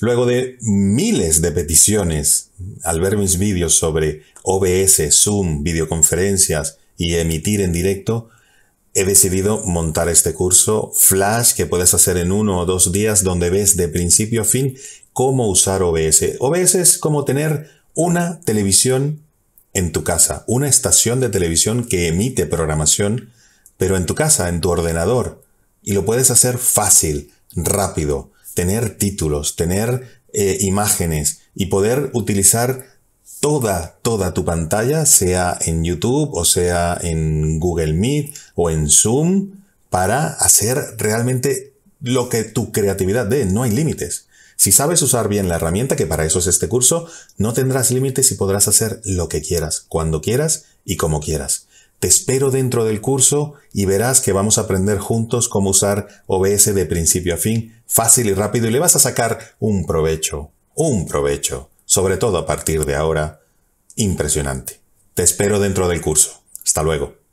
Luego de miles de peticiones al ver mis vídeos sobre OBS, Zoom, videoconferencias y emitir en directo, he decidido montar este curso Flash que puedes hacer en uno o dos días donde ves de principio a fin cómo usar OBS. OBS es como tener una televisión en tu casa, una estación de televisión que emite programación, pero en tu casa, en tu ordenador. Y lo puedes hacer fácil, rápido, tener títulos, tener eh, imágenes y poder utilizar toda, toda tu pantalla, sea en YouTube o sea en Google Meet o en Zoom, para hacer realmente lo que tu creatividad dé. No hay límites. Si sabes usar bien la herramienta, que para eso es este curso, no tendrás límites y podrás hacer lo que quieras, cuando quieras y como quieras. Te espero dentro del curso y verás que vamos a aprender juntos cómo usar OBS de principio a fin, fácil y rápido, y le vas a sacar un provecho, un provecho, sobre todo a partir de ahora, impresionante. Te espero dentro del curso. Hasta luego.